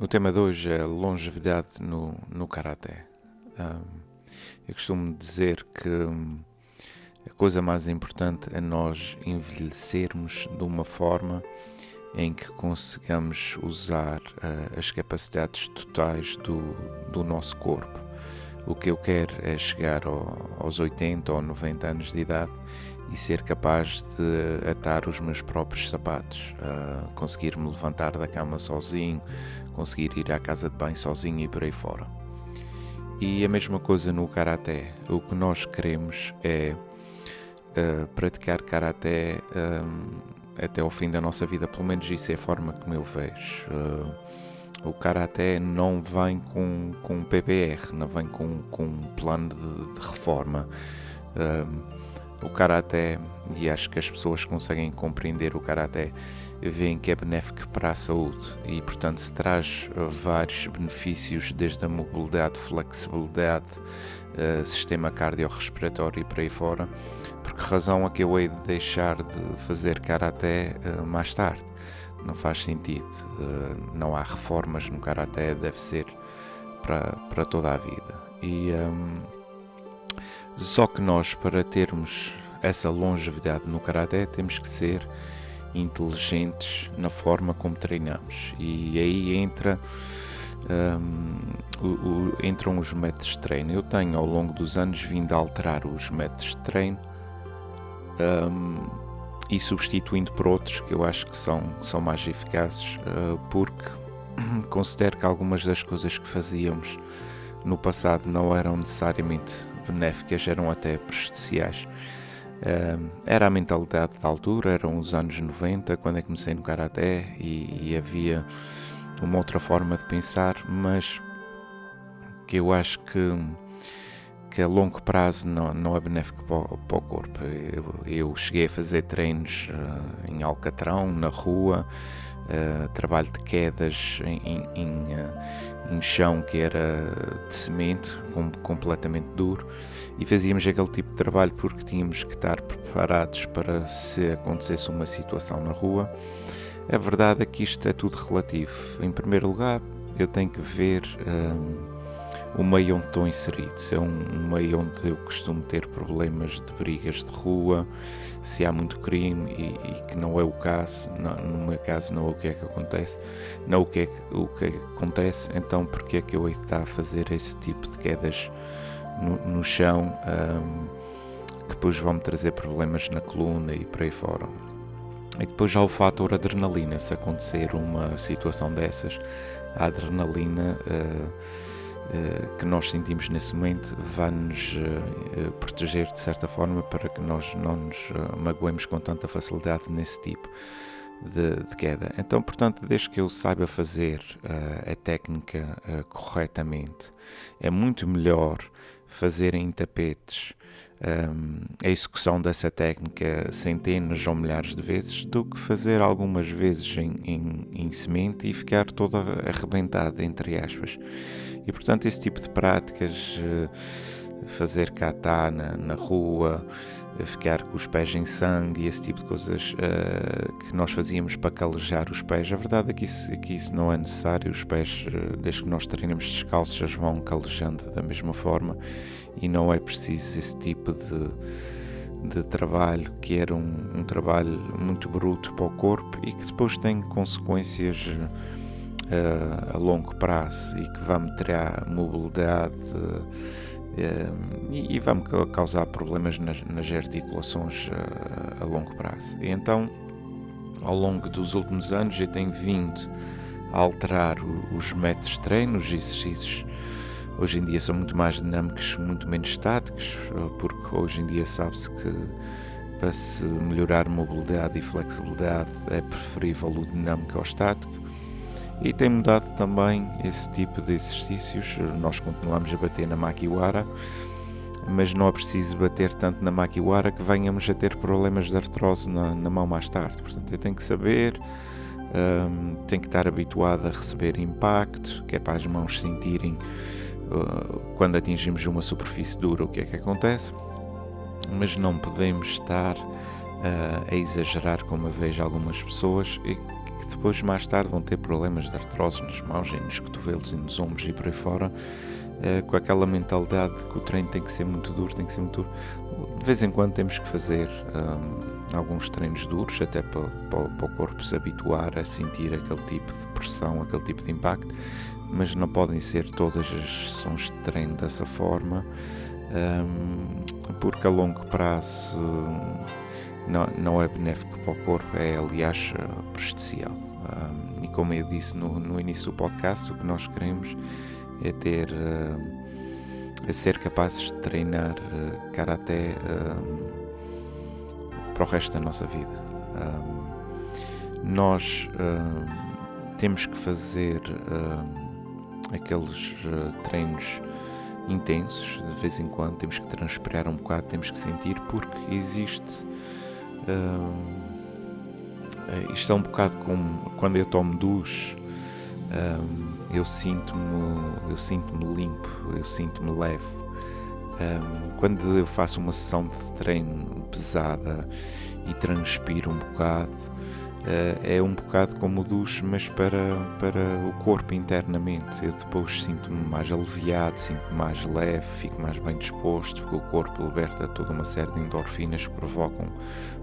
O tema de hoje é longevidade no, no Karaté. Um, eu costumo dizer que hum, a coisa mais importante é nós envelhecermos de uma forma em que consigamos usar uh, as capacidades totais do, do nosso corpo. O que eu quero é chegar ao, aos 80 ou 90 anos de idade e ser capaz de atar os meus próprios sapatos, uh, conseguir me levantar da cama sozinho, conseguir ir à casa de banho sozinho e por aí fora. E a mesma coisa no karaté. O que nós queremos é uh, praticar karaté um, até ao fim da nossa vida, pelo menos isso é a forma como eu vejo. Uh, o karaté não vem com, com PPR, não vem com, com um plano de, de reforma. Um, o karaté, e acho que as pessoas conseguem compreender o karaté, veem que é benéfico para a saúde e, portanto, se traz uh, vários benefícios, desde a mobilidade, flexibilidade, uh, sistema cardiorrespiratório e por aí fora. Por que razão é que eu hei de deixar de fazer karaté uh, mais tarde? Não faz sentido. Não há reformas no karaté, deve ser para, para toda a vida. E. Um, só que nós, para termos essa longevidade no Karaté, temos que ser inteligentes na forma como treinamos. E aí entra, um, o, o, entram os métodos de treino. Eu tenho, ao longo dos anos, vindo a alterar os métodos de treino um, e substituindo por outros que eu acho que são, são mais eficazes, uh, porque considero que algumas das coisas que fazíamos no passado não eram necessariamente benéficas, eram até prejudiciais. Uh, era a mentalidade da altura, eram os anos 90, quando eu comecei no Karaté e, e, havia uma outra forma de pensar, mas que eu acho que, que a longo prazo não, não é benéfico para, para o corpo. Eu, eu, cheguei a fazer treinos uh, em Alcatrão, na rua, uh, trabalho de quedas em, em, em, em, chão que era de cimento, com, completamente duro, e fazíamos aquele tipo de trabalho porque tínhamos que estar preparados para se acontecesse uma situação na rua. A verdade é que isto é tudo relativo. Em primeiro lugar, eu tenho que ver. Uh, o meio onde estou inserido. Se é um meio onde eu costumo ter problemas de brigas de rua, se há muito crime e, e que não é o caso, não, no meu caso não é o que é que acontece, não é o que é que, o que, é que acontece, então porque é que eu hei de estar a fazer esse tipo de quedas no, no chão um, que depois vão-me trazer problemas na coluna e por aí fora. E depois já o fator adrenalina, se acontecer uma situação dessas, a adrenalina uh, que nós sentimos nesse momento vai-nos uh, proteger de certa forma para que nós não nos magoemos com tanta facilidade nesse tipo de, de, queda. Então, portanto, desde que eu saiba fazer a técnica corretamente, é muito melhor fazer em tapetes um, a execução dessa técnica centenas ou milhares de vezes do que fazer algumas vezes em, em, em semente e ficar toda arrebentada, entre aspas. E portanto, esse tipo de práticas, uh, fazer kata na, na rua, ficar com os pés em sangue esse tipo de coisas uh, que nós fazíamos para calejar os pés. A verdade é que isso, é que isso não é necessário. Os pés, desde que nós treinamos descalços, já vão calejando da mesma forma e não é preciso esse tipo de, de trabalho que era um, um trabalho muito bruto para o corpo e que depois tem consequências uh, a longo prazo e que vai me tirar mobilidade e, e vai-me causar problemas nas, nas articulações a, longo prazo. E então, ao longo dos últimos anos, eu tenho vindo a alterar o, os métodos de treino, os exercícios. Hoje em dia são muito mais dinâmicos, muito menos estáticos, porque hoje em dia sabe-se que para se melhorar mobilidade e flexibilidade é preferível o dinâmico ao estático e tem mudado também esse tipo de exercícios. Nós continuamos a bater na makiwara, mas não é preciso bater tanto na makiwara que venhamos a ter problemas de artrose na, na mão mais tarde. Portanto, eu tenho que saber, um, tenho que estar habituado a receber impacto, que é para as mãos sentirem uh, quando atingimos uma superfície dura o que é que acontece, mas não podemos estar uh, a exagerar como vejo algumas pessoas e depois mais tarde vão ter problemas de artrose nas mãos e nos cotovelos e nos ombros e por aí fora, eh, com aquela mentalidade que o treino tem que ser muito duro, tem que ser muito duro. De vez em quando temos que fazer um, alguns treinos duros, até para, para, para, o corpo se habituar a sentir aquele tipo de pressão, aquele tipo de impacto, mas não podem ser todas as sessões de treino dessa forma, um, porque a longo prazo não, não é benéfico para o corpo, é aliás prejudicial. Um, e como eu disse no, no, início do podcast, o que nós queremos é ter uh, é ser capazes de treinar uh, karaté para o resto da nossa vida. Um, nós uh, temos que fazer aqueles treinos intensos de vez em quando, temos que transpirar um bocado, temos que sentir, porque existe Uh, isto é um bocado como quando eu tomo duche, um, eu sinto-me eu sinto-me limpo, eu sinto-me leve. Um, quando eu faço uma sessão de treino pesada e transpiro um bocado, é um bocado como o duche, mas para, para o corpo internamente. Eu depois sinto-me mais aliviado, sinto-me mais leve, fico mais bem disposto, porque o corpo liberta toda uma série de endorfinas que provocam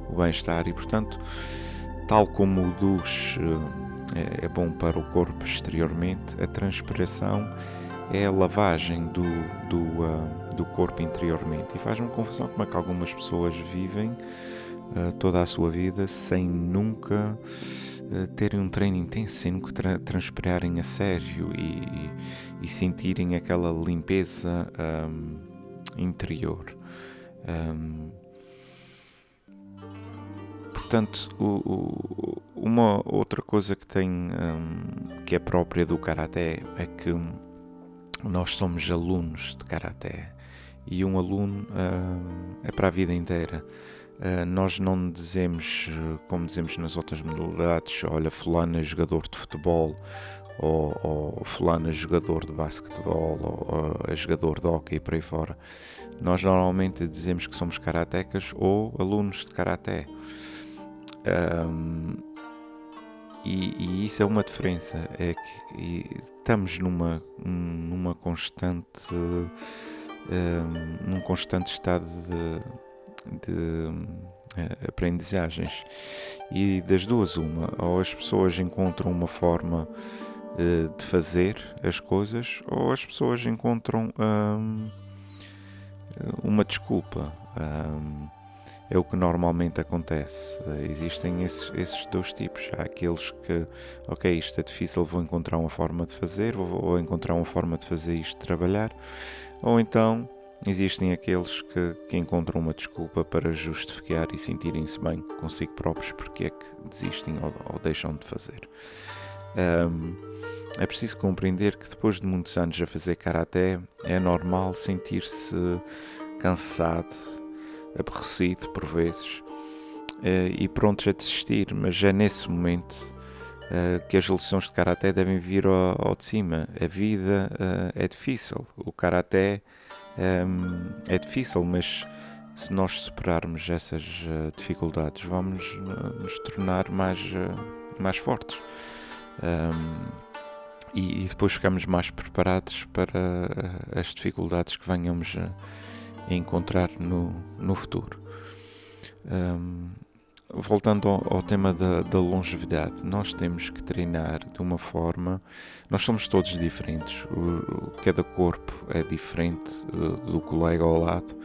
o bem-estar e, portanto, tal como o duche eh, é bom para o corpo exteriormente, a transpiração é a lavagem do, do, uh, do corpo interiormente. E faz-me confusão como é que algumas pessoas vivem toda a sua vida sem nunca uh, terem um treino intenso, sem nunca tra transpirarem a sério e, e, sentirem aquela limpeza um, interior. Um, Portanto, o, o, uma outra coisa que tem um, que é própria do karaté é que nós somos alunos de karaté e um aluno um, é para a vida inteira. Uh, nós não dizemos, como dizemos nas outras modalidades, olha, fulano é jogador de futebol, ou, ou fulano é jogador de basquetebol, ou, ou é jogador de hockey e por aí fora. Nós normalmente dizemos que somos karatecas ou alunos de karaté. Um, e, e, isso é uma diferença, é que estamos numa, numa constante, um, num constante estado de, de uh, aprendizagens e das duas uma, ou as pessoas encontram uma forma uh, de fazer as coisas ou as pessoas encontram um, uma desculpa. Um, é o que normalmente acontece. Existem esses, esses dois tipos. Há aqueles que, ok, isto é difícil, vou encontrar uma forma de fazer, vou, vou encontrar uma forma de fazer isto trabalhar, ou então existem aqueles que, que encontram uma desculpa para justificar e sentirem-se bem consigo próprios porque é que desistem ou, ou deixam de fazer. Um, é preciso compreender que depois de muitos anos a fazer karaté é normal sentir-se cansado aborrecido por vezes uh, e prontos a desistir, mas é nesse momento uh, que as lições de karaté devem vir ao, de cima. A vida uh, é difícil, o karaté um, é difícil, mas se nós superarmos essas dificuldades, vamos nos tornar mais, mais fortes. Um, e, depois ficamos mais preparados para as dificuldades que venhamos a encontrar no, no futuro. Um, voltando ao, ao tema da, da, longevidade, nós temos que treinar de uma forma. Nós somos todos diferentes, o, cada corpo é diferente do, do colega ao lado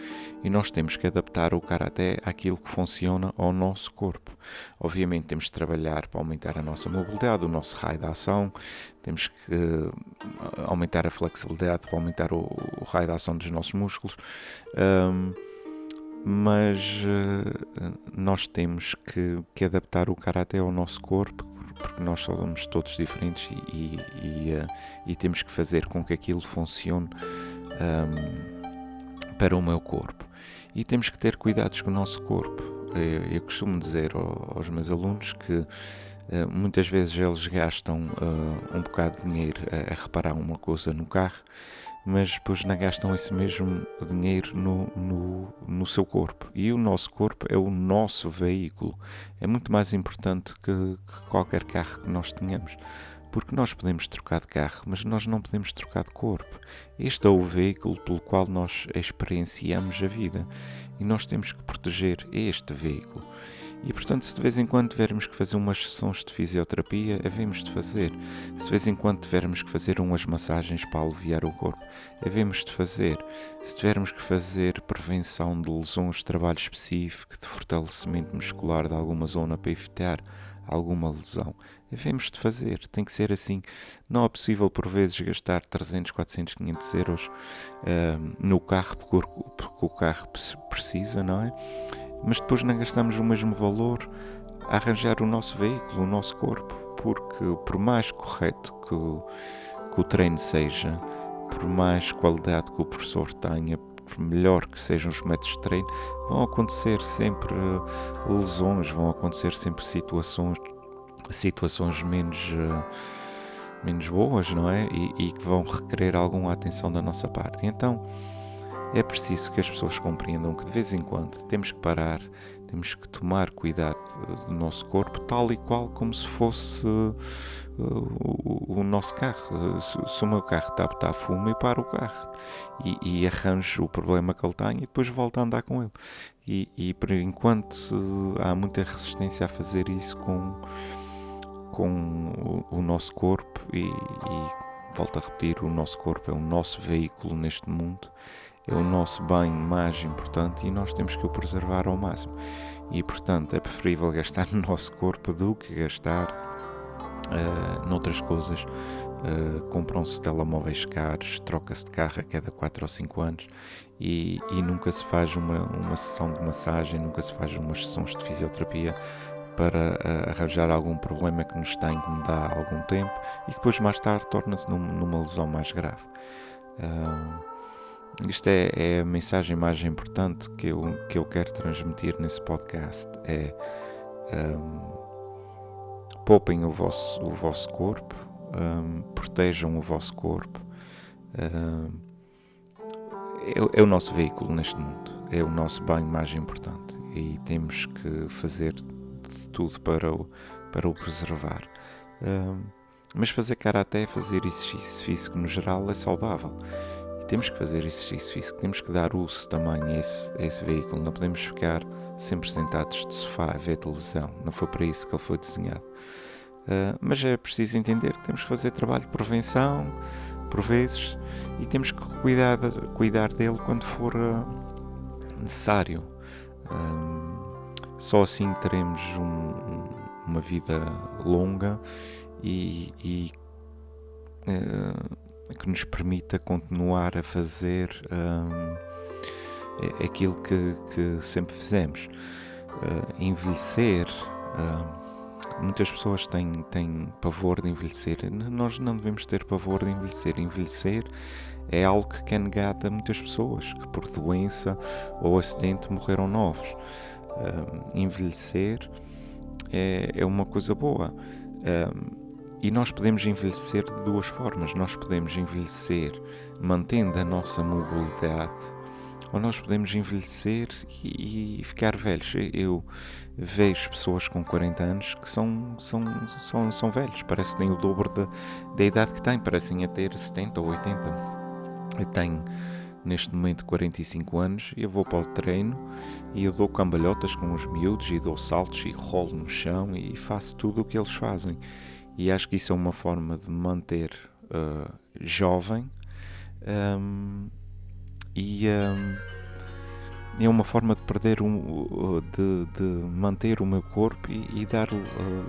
e nós temos que adaptar o karaté àquilo que funciona ao nosso corpo. Obviamente, temos que trabalhar para aumentar a nossa mobilidade, o nosso raio de ação, temos que uh, aumentar a flexibilidade para aumentar o, o, raio de ação dos nossos músculos. Um, mas uh, nós temos que, que, adaptar o karaté ao nosso corpo porque nós somos todos diferentes e, e, uh, e temos que fazer com que aquilo funcione um, para o meu corpo. E temos que ter cuidados com o nosso corpo. Eu, eu costumo dizer aos meus alunos que muitas vezes eles gastam uh, um bocado de dinheiro a, a reparar uma coisa no carro mas depois não gastam esse mesmo dinheiro no, no, no, seu corpo. E o nosso corpo é o nosso veículo. É muito mais importante que, que, qualquer carro que nós tenhamos. Porque nós podemos trocar de carro, mas nós não podemos trocar de corpo. Este é o veículo pelo qual nós experienciamos a vida. E nós temos que proteger este veículo. E portanto, se de vez em quando tivermos que fazer umas sessões de fisioterapia, havemos de fazer. Se de vez em quando tivermos que fazer umas massagens para aliviar o corpo, havemos de fazer. Se tivermos que fazer prevenção de lesões trabalho específico, de fortalecimento muscular de alguma zona para evitar alguma lesão, havemos de fazer. Tem que ser assim. Não é possível, por vezes, gastar 300, 400, 500 euros uh, no carro porque o carro precisa, não é? Mas depois não gastamos o mesmo valor a arranjar o nosso veículo, o nosso corpo, porque por mais correto que o, que o treino seja, por mais qualidade que o professor tenha, por melhor que sejam os métodos de treino, vão acontecer sempre lesões, vão acontecer sempre situações, situações menos, menos boas, não é? E, e que vão requerer alguma atenção da nossa parte. Então, é preciso que as pessoas compreendam que de vez em quando temos que parar, temos que tomar cuidado do nosso corpo, tal e qual como se fosse uh, o, o, nosso carro. Se, se, o meu carro está a botar fumo, eu paro o carro e, e, arranjo o problema que ele tem e depois volto a andar com ele. E, e por enquanto uh, há muita resistência a fazer isso com, com o, o nosso corpo e, e volto a repetir, o nosso corpo é o nosso veículo neste mundo é o nosso bem mais importante e nós temos que o preservar ao máximo. E portanto é preferível gastar no nosso corpo do que gastar uh, noutras coisas. Uh, Compram-se telemóveis caros, troca-se de carro a cada 4 ou 5 anos e, e nunca se faz uma, uma sessão de massagem, nunca se faz umas sessões de fisioterapia para uh, arranjar algum problema que nos está a incomodar há algum tempo e que depois mais tarde torna-se num, numa lesão mais grave. Uh, isto é, é, a mensagem mais importante que eu, que eu quero transmitir nesse podcast. É um, poupem o vosso, o vosso corpo, um, protejam o vosso corpo. Um, é, é, o nosso veículo neste mundo, é o nosso bem mais importante e temos que fazer tudo para o, para o preservar. Um, mas fazer karaté, fazer exercício físico no geral é saudável temos que fazer exercício físico, temos que dar uso também a esse, a esse veículo, não podemos ficar sempre sentados de sofá a ver televisão, não foi para isso que ele foi desenhado. Uh, mas é preciso entender que temos que fazer trabalho de prevenção, por vezes, e temos que cuidar, cuidar dele quando for uh, necessário. Uh, só assim teremos um, uma vida longa e, e que nos permita continuar a fazer um, aquilo que, que, sempre fizemos. Uh, envelhecer. Uh, muitas pessoas têm, têm pavor de envelhecer. Nós não devemos ter pavor de envelhecer. Envelhecer é algo que é negado a muitas pessoas que, por doença ou acidente, morreram novos. Uh, envelhecer é, é uma coisa boa. E nós podemos envelhecer de duas formas. Nós podemos envelhecer mantendo a nossa mobilidade, ou nós podemos envelhecer e, ficar velhos. Eu vejo pessoas com 40 anos que são, são, são, são velhos, parece que têm o dobro da, da idade que têm, parecem a ter 70 ou 80. Eu tenho, neste momento 45 anos, eu vou para o treino e eu dou cambalhotas com os miúdos e dou saltos e rolo no chão e faço tudo o que eles fazem. E acho que isso é uma forma de manter uh, jovem um, e um, é uma forma de perder um, de, de manter o meu corpo e, e dar uh,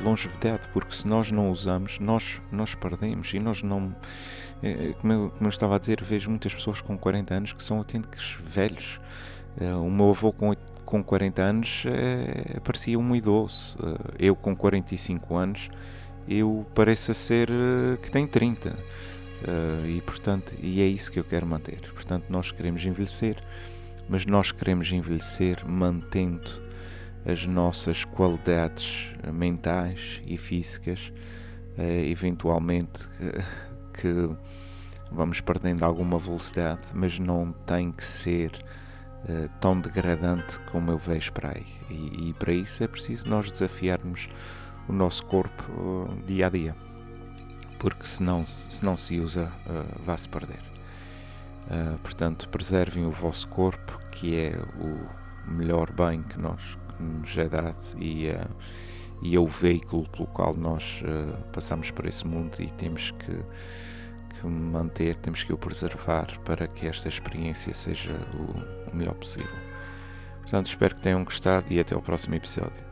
longevidade, porque se nós não usamos, nós, nós perdemos e nós não. É, como, eu, como eu estava a dizer, vejo muitas pessoas com 40 anos que são autênticos velhos. O meu avô com, com 40 anos é, parecia um idoso. Eu com 45 anos, eu pareço ser que tem 30. e portanto, e é isso que eu quero manter. Portanto, nós queremos envelhecer mas nós queremos envelhecer mantendo as nossas qualidades mentais e físicas, eh, eventualmente que vamos perdendo alguma velocidade, mas não tem que ser eh, tão degradante como eu vejo para aí. E, e, para isso é preciso nós desafiarmos o nosso corpo uh, dia a dia, porque se não se, não se usa, uh, vai-se perder. Uh, portanto, preservem o vosso corpo, que é o melhor bem que, nós, que nos é dado e, uh, e é o veículo pelo qual nós passamos por esse mundo e temos que, que, manter, temos que o preservar para que esta experiência seja o, o melhor possível. Portanto, espero que tenham gostado e até ao próximo episódio.